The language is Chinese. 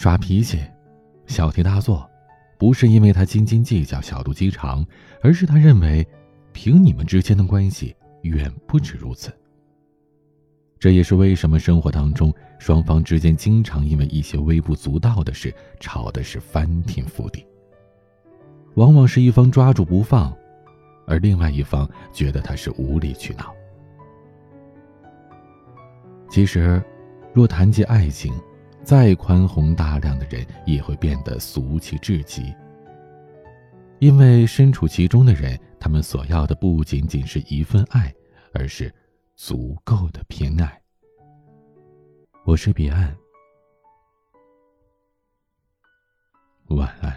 耍脾气、小题大做，不是因为他斤斤计较、小肚鸡肠，而是他认为，凭你们之间的关系远不止如此。这也是为什么生活当中双方之间经常因为一些微不足道的事吵的是翻天覆地。往往是一方抓住不放，而另外一方觉得他是无理取闹。其实，若谈及爱情，再宽宏大量的人也会变得俗气至极。因为身处其中的人，他们所要的不仅仅是一份爱，而是足够的偏爱。我是彼岸，晚安。